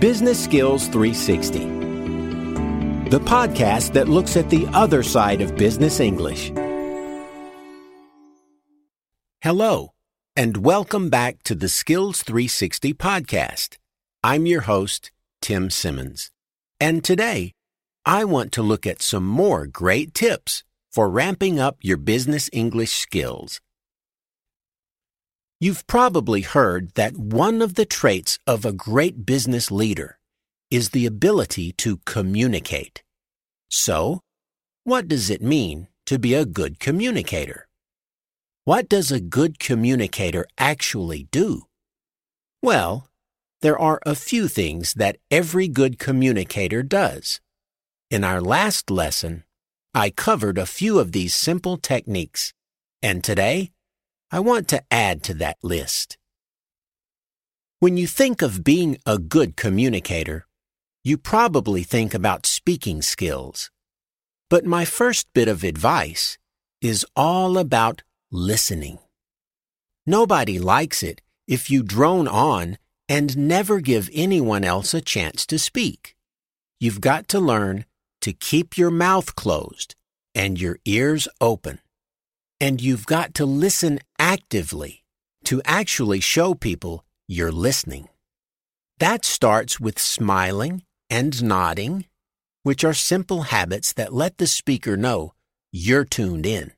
Business Skills 360, the podcast that looks at the other side of business English. Hello, and welcome back to the Skills 360 podcast. I'm your host, Tim Simmons. And today, I want to look at some more great tips for ramping up your business English skills. You've probably heard that one of the traits of a great business leader is the ability to communicate. So, what does it mean to be a good communicator? What does a good communicator actually do? Well, there are a few things that every good communicator does. In our last lesson, I covered a few of these simple techniques, and today I want to add to that list. When you think of being a good communicator, you probably think about speaking skills. But my first bit of advice is all about listening. Nobody likes it if you drone on and never give anyone else a chance to speak. You've got to learn to keep your mouth closed and your ears open. And you've got to listen actively to actually show people you're listening. That starts with smiling and nodding, which are simple habits that let the speaker know you're tuned in.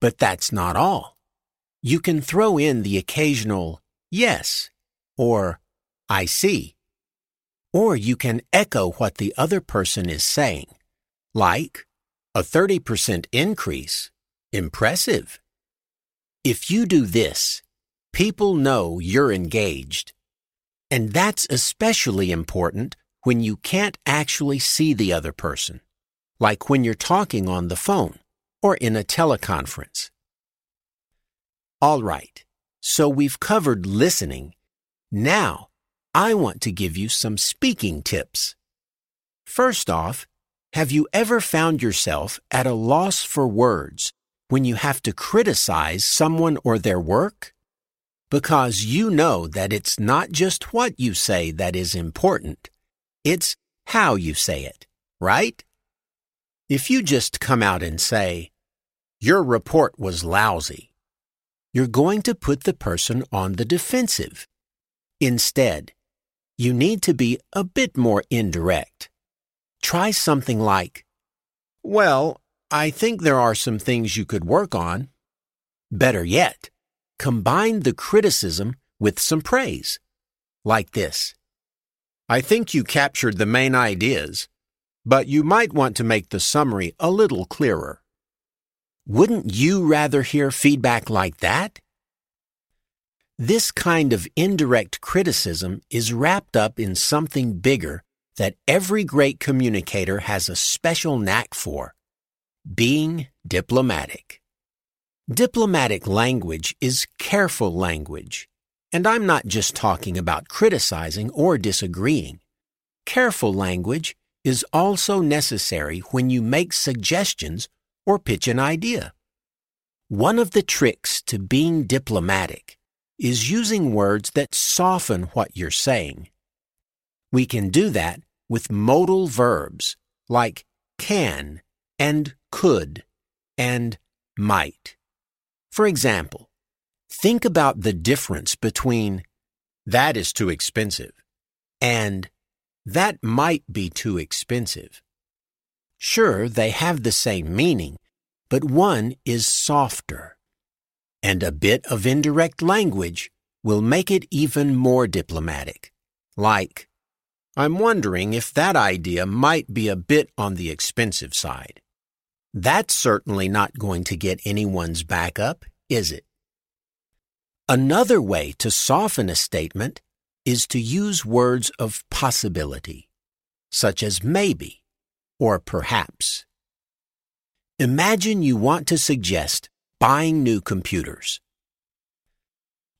But that's not all. You can throw in the occasional yes or I see. Or you can echo what the other person is saying, like a 30% increase Impressive. If you do this, people know you're engaged. And that's especially important when you can't actually see the other person, like when you're talking on the phone or in a teleconference. All right, so we've covered listening. Now, I want to give you some speaking tips. First off, have you ever found yourself at a loss for words when you have to criticize someone or their work? Because you know that it's not just what you say that is important, it's how you say it, right? If you just come out and say, Your report was lousy, you're going to put the person on the defensive. Instead, you need to be a bit more indirect. Try something like, Well, I think there are some things you could work on. Better yet, combine the criticism with some praise. Like this I think you captured the main ideas, but you might want to make the summary a little clearer. Wouldn't you rather hear feedback like that? This kind of indirect criticism is wrapped up in something bigger that every great communicator has a special knack for being diplomatic. Diplomatic language is careful language. And I'm not just talking about criticizing or disagreeing. Careful language is also necessary when you make suggestions or pitch an idea. One of the tricks to being diplomatic is using words that soften what you're saying. We can do that with modal verbs like can and could and might. For example, think about the difference between that is too expensive and that might be too expensive. Sure, they have the same meaning, but one is softer. And a bit of indirect language will make it even more diplomatic. Like, I'm wondering if that idea might be a bit on the expensive side. That's certainly not going to get anyone's back up, is it? Another way to soften a statement is to use words of possibility, such as maybe or perhaps. Imagine you want to suggest buying new computers.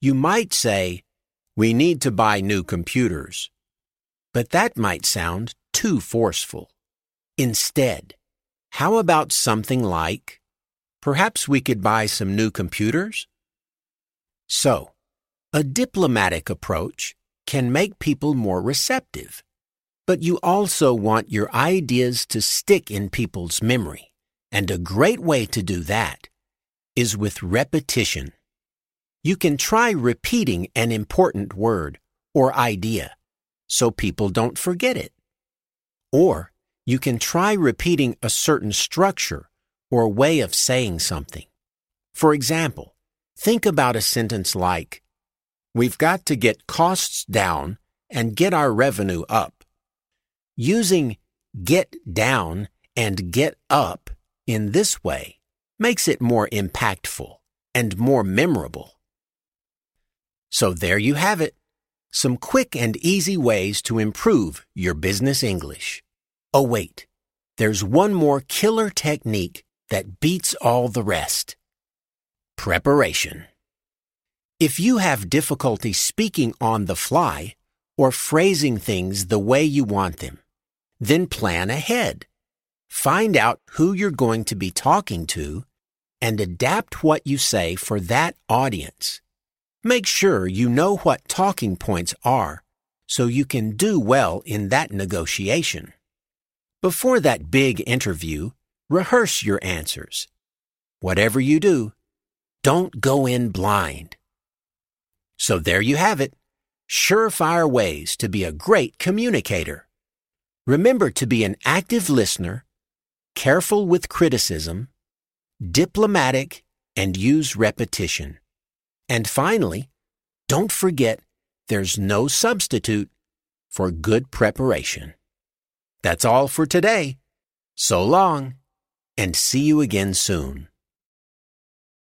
You might say, We need to buy new computers. But that might sound too forceful. Instead, how about something like, perhaps we could buy some new computers? So, a diplomatic approach can make people more receptive. But you also want your ideas to stick in people's memory. And a great way to do that is with repetition. You can try repeating an important word or idea so people don't forget it. Or you can try repeating a certain structure or way of saying something. For example, think about a sentence like, We've got to get costs down and get our revenue up. Using get down and get up in this way makes it more impactful and more memorable. So there you have it. Some quick and easy ways to improve your business English. Oh, wait. There's one more killer technique that beats all the rest. Preparation. If you have difficulty speaking on the fly or phrasing things the way you want them, then plan ahead. Find out who you're going to be talking to and adapt what you say for that audience. Make sure you know what talking points are so you can do well in that negotiation. Before that big interview, rehearse your answers. Whatever you do, don't go in blind. So there you have it. Surefire ways to be a great communicator. Remember to be an active listener, careful with criticism, diplomatic, and use repetition. And finally, don't forget there's no substitute for good preparation. That's all for today. So long, and see you again soon.